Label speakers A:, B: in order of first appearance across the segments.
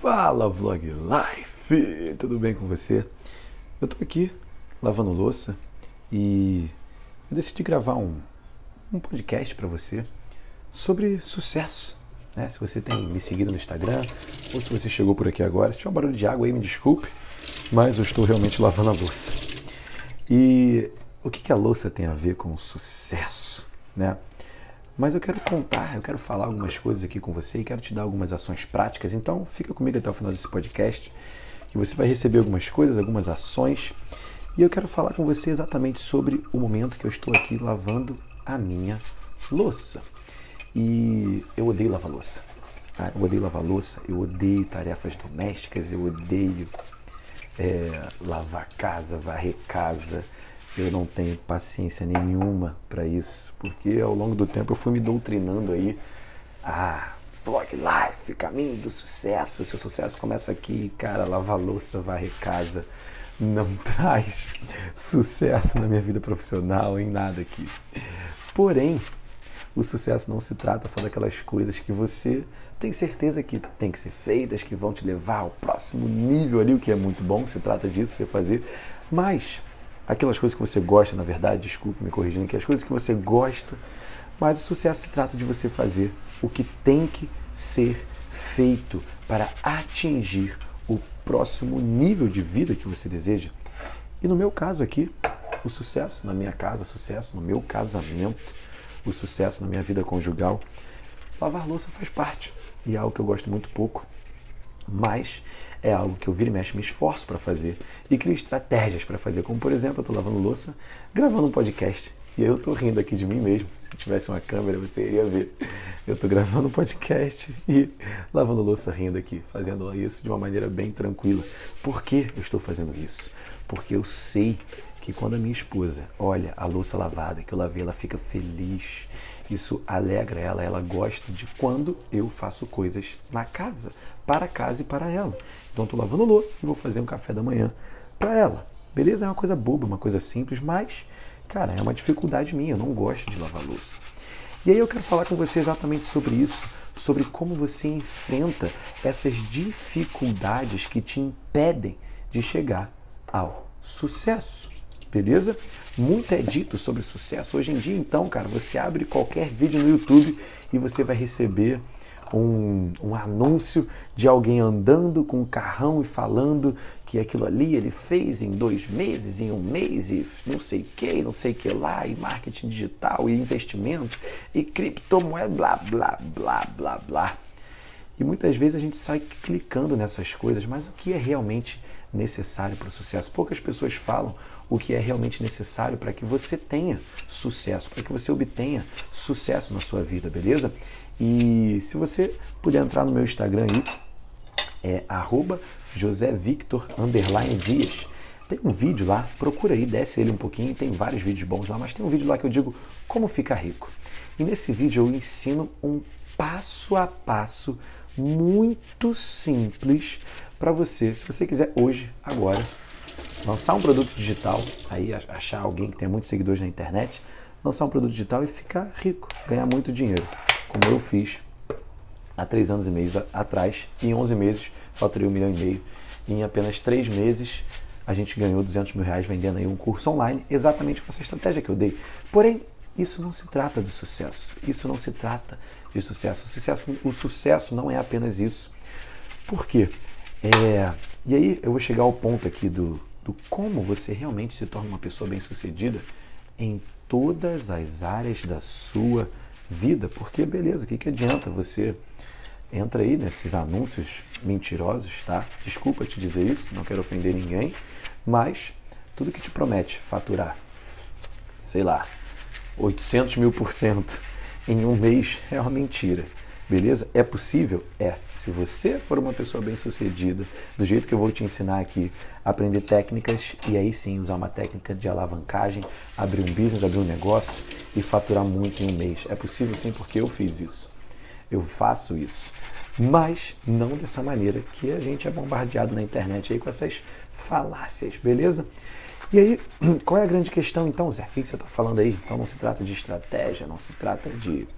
A: Fala Vlog Life! Tudo bem com você? Eu tô aqui lavando louça e eu decidi gravar um, um podcast para você sobre sucesso. Né? Se você tem me seguido no Instagram ou se você chegou por aqui agora, se tiver um barulho de água aí, me desculpe, mas eu estou realmente lavando a louça. E o que, que a louça tem a ver com sucesso? Né? Mas eu quero contar, eu quero falar algumas coisas aqui com você e quero te dar algumas ações práticas. Então, fica comigo até o final desse podcast, que você vai receber algumas coisas, algumas ações. E eu quero falar com você exatamente sobre o momento que eu estou aqui lavando a minha louça. E eu odeio lavar louça. Tá? Eu odeio lavar louça, eu odeio tarefas domésticas, eu odeio é, lavar casa, varrer casa eu não tenho paciência nenhuma para isso, porque ao longo do tempo eu fui me doutrinando aí. Ah, vlog life, caminho do sucesso. Seu sucesso começa aqui, cara, lavar louça, varrer casa. Não traz sucesso na minha vida profissional, em nada aqui. Porém, o sucesso não se trata só daquelas coisas que você tem certeza que tem que ser feitas, que vão te levar ao próximo nível ali, o que é muito bom, se trata disso, você fazer. Mas aquelas coisas que você gosta, na verdade, desculpe me corrigindo aqui, as coisas que você gosta, mas o sucesso se trata de você fazer o que tem que ser feito para atingir o próximo nível de vida que você deseja. E no meu caso aqui, o sucesso na minha casa, sucesso no meu casamento, o sucesso na minha vida conjugal, lavar louça faz parte e é algo que eu gosto muito pouco, mas é algo que eu viro e mexe, me esforço para fazer e crio estratégias para fazer. Como, por exemplo, eu estou lavando louça, gravando um podcast. E eu estou rindo aqui de mim mesmo. Se tivesse uma câmera, você iria ver. Eu estou gravando um podcast e lavando louça rindo aqui, fazendo isso de uma maneira bem tranquila. Por que eu estou fazendo isso? Porque eu sei que quando a minha esposa olha a louça lavada, que eu lavei, ela fica feliz isso alegra ela, ela gosta de quando eu faço coisas na casa, para casa e para ela. Então estou lavando louça e vou fazer um café da manhã para ela. Beleza? É uma coisa boba, uma coisa simples, mas, cara, é uma dificuldade minha, eu não gosto de lavar louça. E aí eu quero falar com você exatamente sobre isso, sobre como você enfrenta essas dificuldades que te impedem de chegar ao sucesso beleza? Muito é dito sobre sucesso. Hoje em dia, então, cara, você abre qualquer vídeo no YouTube e você vai receber um, um, anúncio de alguém andando com um carrão e falando que aquilo ali ele fez em dois meses, em um mês, e não sei que, não sei que lá, e marketing digital, e investimento, e criptomoeda, blá, blá, blá, blá, blá. E muitas vezes a gente sai clicando nessas coisas, mas o que é realmente necessário para o sucesso? Poucas pessoas falam o que é realmente necessário para que você tenha sucesso, para que você obtenha sucesso na sua vida, beleza? E se você puder entrar no meu Instagram aí, é arroba Dias. Tem um vídeo lá, procura aí, desce ele um pouquinho, tem vários vídeos bons lá, mas tem um vídeo lá que eu digo como ficar rico. E nesse vídeo eu ensino um passo a passo muito simples para você, se você quiser hoje, agora, lançar um produto digital, aí achar alguém que tenha muitos seguidores na internet, lançar um produto digital e ficar rico, ganhar muito dinheiro, como eu fiz há três anos e meio atrás, em 11 meses faturei um milhão e meio, e em apenas três meses a gente ganhou 200 mil reais vendendo aí um curso online, exatamente com essa estratégia que eu dei. Porém, isso não se trata de sucesso, isso não se trata de sucesso. O sucesso, o sucesso não é apenas isso. Por quê? É, e aí eu vou chegar ao ponto aqui do, do como você realmente se torna uma pessoa bem-sucedida em todas as áreas da sua vida. Porque, beleza, o que, que adianta você entra aí nesses anúncios mentirosos, tá? Desculpa te dizer isso, não quero ofender ninguém, mas tudo que te promete faturar, sei lá, 800 mil por cento em um mês é uma mentira. Beleza? É possível? É. Se você for uma pessoa bem sucedida, do jeito que eu vou te ensinar aqui, aprender técnicas e aí sim usar uma técnica de alavancagem, abrir um business, abrir um negócio e faturar muito em um mês. É possível sim porque eu fiz isso. Eu faço isso. Mas não dessa maneira que a gente é bombardeado na internet aí com essas falácias, beleza? E aí, qual é a grande questão então, Zé? O que você está falando aí? Então não se trata de estratégia, não se trata de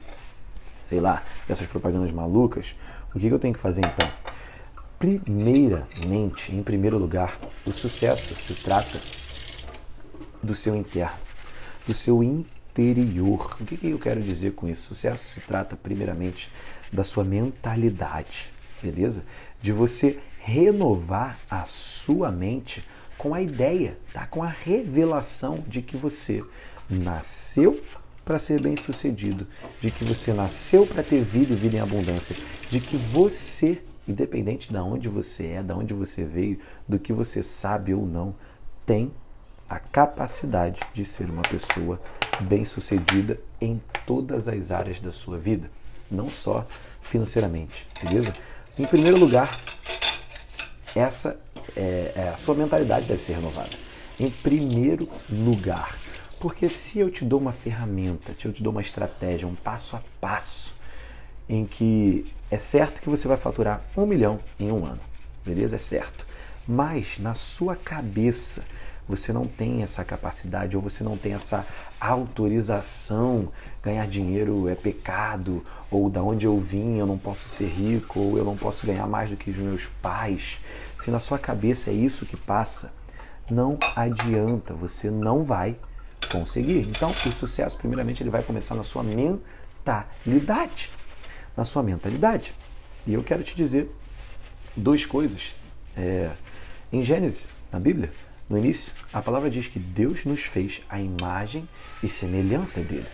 A: sei lá, dessas propagandas malucas, o que, que eu tenho que fazer então? Primeiramente, em primeiro lugar, o sucesso se trata do seu interno, do seu interior. O que, que eu quero dizer com isso? Sucesso se trata, primeiramente, da sua mentalidade, beleza? De você renovar a sua mente com a ideia, tá? com a revelação de que você nasceu para ser bem sucedido, de que você nasceu para ter vida e vida em abundância, de que você, independente de onde você é, de onde você veio, do que você sabe ou não, tem a capacidade de ser uma pessoa bem sucedida em todas as áreas da sua vida, não só financeiramente, beleza? Em primeiro lugar, essa é, é, a sua mentalidade deve ser renovada. Em primeiro lugar, porque se eu te dou uma ferramenta, se eu te dou uma estratégia, um passo a passo, em que é certo que você vai faturar um milhão em um ano, beleza? É certo. Mas na sua cabeça você não tem essa capacidade ou você não tem essa autorização. Ganhar dinheiro é pecado, ou da onde eu vim eu não posso ser rico, ou eu não posso ganhar mais do que os meus pais. Se na sua cabeça é isso que passa, não adianta, você não vai conseguir. Então, o sucesso, primeiramente, ele vai começar na sua mentalidade. Na sua mentalidade. E eu quero te dizer duas coisas. É, em Gênesis, na Bíblia, no início, a palavra diz que Deus nos fez a imagem e semelhança dele.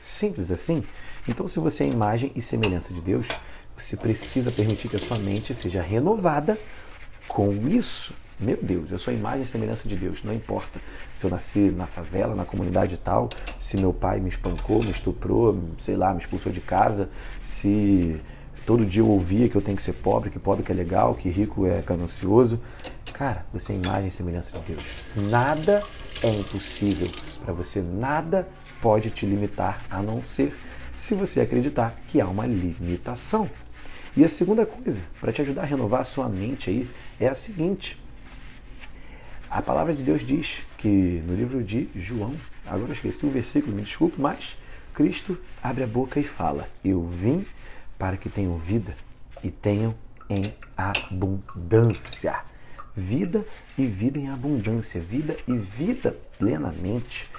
A: Simples assim. Então, se você é a imagem e semelhança de Deus, você precisa permitir que a sua mente seja renovada com isso. Meu Deus, eu sou a imagem e semelhança de Deus. Não importa se eu nasci na favela, na comunidade tal, se meu pai me espancou, me estuprou, sei lá, me expulsou de casa, se todo dia eu ouvia que eu tenho que ser pobre, que pobre que é legal, que rico é ganancioso. Cara, você é imagem e semelhança de Deus. Nada é impossível para você, nada pode te limitar a não ser se você acreditar que há uma limitação. E a segunda coisa, para te ajudar a renovar a sua mente aí, é a seguinte: a palavra de Deus diz que no livro de João, agora eu esqueci o versículo, me desculpe, mas Cristo abre a boca e fala: Eu vim para que tenham vida e tenham em abundância. Vida e vida em abundância, vida e vida plenamente.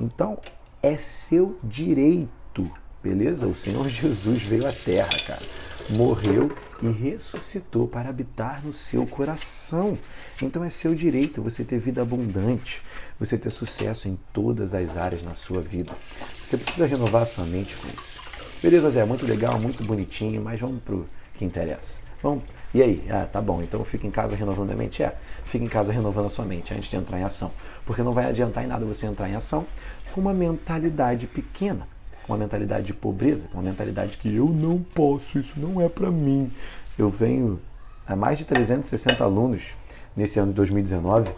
A: Então, é seu direito, beleza? O Senhor Jesus veio à terra, cara morreu e ressuscitou para habitar no seu coração. Então é seu direito você ter vida abundante, você ter sucesso em todas as áreas na sua vida. Você precisa renovar sua mente com isso. Beleza, Zé? Muito legal, muito bonitinho, mas vamos pro que interessa. Vamos. E aí? Ah, tá bom. Então fica em casa renovando a mente? É, fica em casa renovando a sua mente antes de entrar em ação. Porque não vai adiantar em nada você entrar em ação com uma mentalidade pequena uma mentalidade de pobreza, uma mentalidade que eu não posso, isso não é para mim. Eu venho a mais de 360 alunos nesse ano de 2019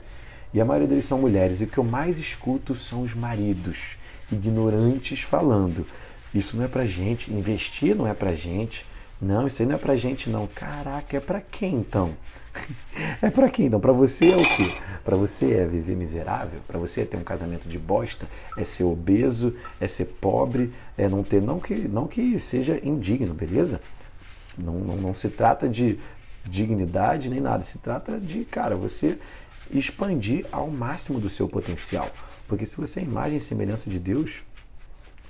A: e a maioria deles são mulheres e o que eu mais escuto são os maridos ignorantes falando. Isso não é pra gente, investir não é pra gente. Não, isso aí não é pra gente não. Caraca, é pra quem então? É para quem? Então, para você é o quê? Para você é viver miserável? Para você é ter um casamento de bosta? É ser obeso? É ser pobre? É não ter. Não que, não que seja indigno, beleza? Não, não, não se trata de dignidade nem nada. Se trata de, cara, você expandir ao máximo do seu potencial. Porque se você é imagem e semelhança de Deus,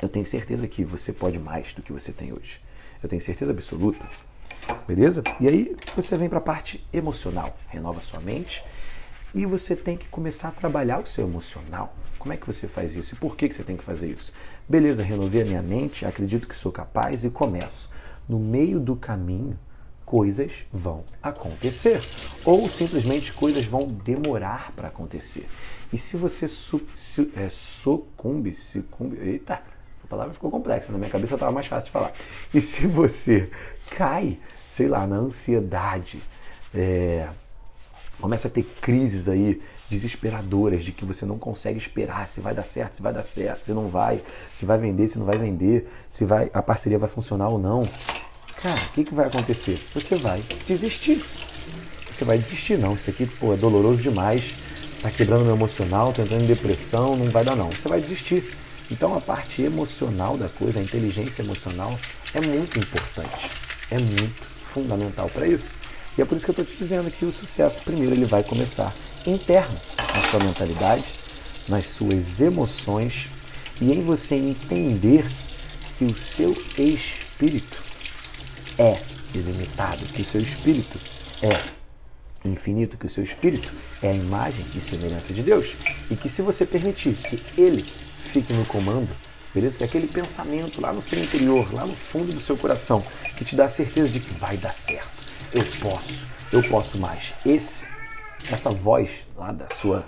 A: eu tenho certeza que você pode mais do que você tem hoje. Eu tenho certeza absoluta. Beleza? E aí você vem para a parte emocional, renova sua mente e você tem que começar a trabalhar o seu emocional. Como é que você faz isso e por que, que você tem que fazer isso? Beleza, renovei a minha mente, acredito que sou capaz e começo. No meio do caminho, coisas vão acontecer ou simplesmente coisas vão demorar para acontecer. E se você su, su, é, sucumbe, sucumbe, eita, palavra ficou complexa, na minha cabeça estava mais fácil de falar. E se você cai, sei lá, na ansiedade, é, começa a ter crises aí desesperadoras de que você não consegue esperar se vai dar certo, se vai dar certo, se não vai, se vai vender, se não vai vender, se vai a parceria vai funcionar ou não. Cara, o que, que vai acontecer? Você vai desistir. Você vai desistir, não. Isso aqui pô, é doloroso demais, tá quebrando meu emocional, tô entrando em depressão, não vai dar não. Você vai desistir. Então a parte emocional da coisa, a inteligência emocional, é muito importante é muito fundamental para isso. E é por isso que eu estou te dizendo que o sucesso, primeiro, ele vai começar interno, na sua mentalidade, nas suas emoções e em você entender que o seu espírito é ilimitado, que o seu espírito é infinito, que o seu espírito é a imagem e semelhança de Deus. E que se você permitir que ele fique no comando, beleza? Que aquele pensamento lá no seu interior, lá no fundo do seu coração, que te dá a certeza de que vai dar certo. Eu posso, eu posso mais. Esse, essa voz lá da sua,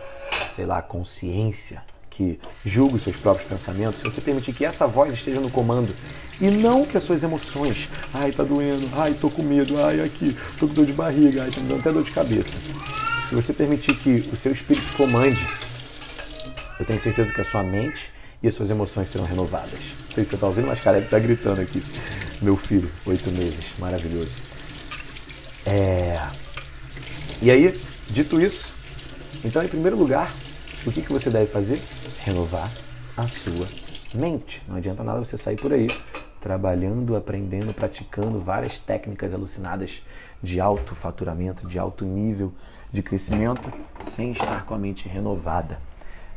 A: sei lá, consciência, que julga os seus próprios pensamentos, se você permitir que essa voz esteja no comando e não que as suas emoções, ai tá doendo, ai tô com medo, ai aqui, tô com dor de barriga, ai tá me dando até dor de cabeça. Se você permitir que o seu espírito comande, eu tenho certeza que a sua mente e as suas emoções serão renovadas. Não sei se você está ouvindo, mas ele está gritando aqui. Meu filho, oito meses, maravilhoso. É... E aí, dito isso, então em primeiro lugar, o que, que você deve fazer? Renovar a sua mente. Não adianta nada você sair por aí trabalhando, aprendendo, praticando várias técnicas alucinadas de alto faturamento, de alto nível de crescimento, sem estar com a mente renovada.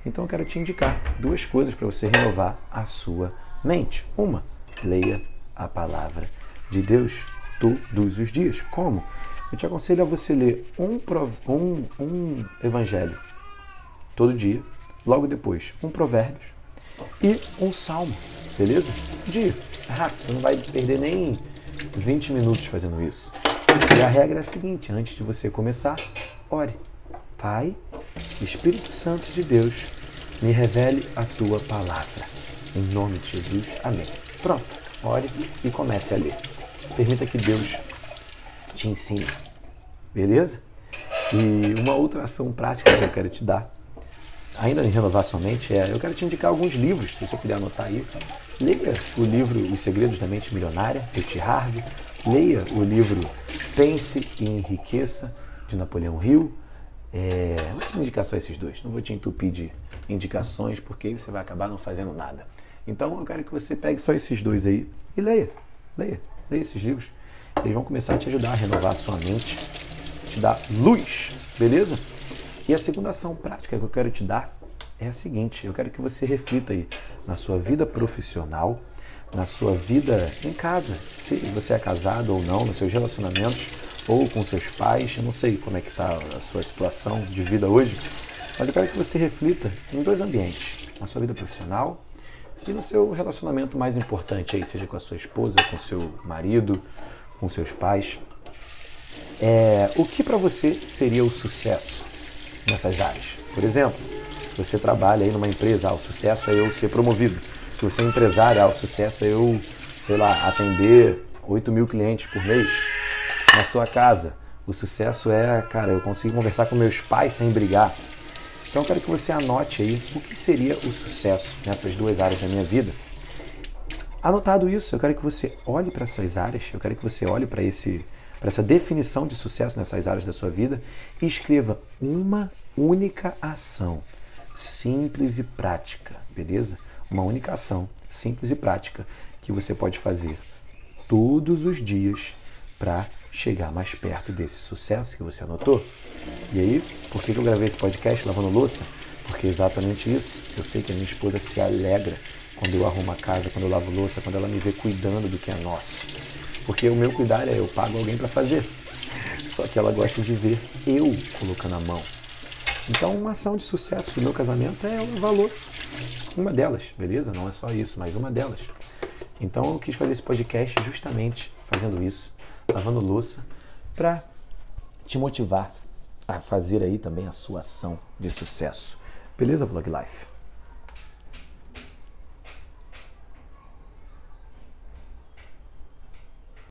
A: Então eu quero te indicar duas coisas para você renovar a sua mente. Uma, leia a palavra de Deus todos os dias. Como? Eu te aconselho a você ler um, um, um evangelho todo dia, logo depois um provérbios e um salmo, beleza? Dia. Rápido, você não vai perder nem 20 minutos fazendo isso. E a regra é a seguinte: antes de você começar, ore. Pai, Espírito Santo de Deus, me revele a tua palavra. Em nome de Jesus, amém. Pronto, ore e comece a ler. Permita que Deus te ensine, beleza? E uma outra ação prática que eu quero te dar ainda em renovar sua mente, é, eu quero te indicar alguns livros, se você puder anotar aí. Leia o livro Os Segredos da Mente Milionária, de T. Harvey. Leia o livro Pense e Enriqueça, de Napoleão Hill. É, indicar só esses dois. Não vou te entupir de indicações, porque aí você vai acabar não fazendo nada. Então eu quero que você pegue só esses dois aí e leia. Leia. Leia esses livros. Eles vão começar a te ajudar a renovar a sua mente, te dar luz, beleza? E a segunda ação prática que eu quero te dar é a seguinte: eu quero que você reflita aí na sua vida profissional, na sua vida em casa, se você é casado ou não, nos seus relacionamentos ou com seus pais, eu não sei como é que está a sua situação de vida hoje, mas eu quero que você reflita em dois ambientes, na sua vida profissional e no seu relacionamento mais importante aí, seja com a sua esposa, com seu marido, com seus pais. É, o que para você seria o sucesso? nessas áreas. Por exemplo, você trabalha aí numa empresa, ah, o sucesso é eu ser promovido. Se você é empresário, ah, o sucesso é eu, sei lá, atender 8 mil clientes por mês na sua casa. O sucesso é, cara, eu consigo conversar com meus pais sem brigar. Então eu quero que você anote aí o que seria o sucesso nessas duas áreas da minha vida. Anotado isso, eu quero que você olhe para essas áreas, eu quero que você olhe para esse para essa definição de sucesso nessas áreas da sua vida e escreva uma única ação simples e prática, beleza? Uma única ação simples e prática que você pode fazer todos os dias para chegar mais perto desse sucesso que você anotou. E aí, por que eu gravei esse podcast lavando louça? Porque é exatamente isso. Eu sei que a minha esposa se alegra quando eu arrumo a casa, quando eu lavo louça, quando ela me vê cuidando do que é nosso. Porque o meu cuidar é eu pago alguém para fazer. Só que ela gosta de ver eu colocando a mão. Então, uma ação de sucesso para o meu casamento é lavar louça. Uma delas, beleza? Não é só isso, mas uma delas. Então, eu quis fazer esse podcast justamente fazendo isso, lavando louça, para te motivar a fazer aí também a sua ação de sucesso. Beleza, Vlog Life?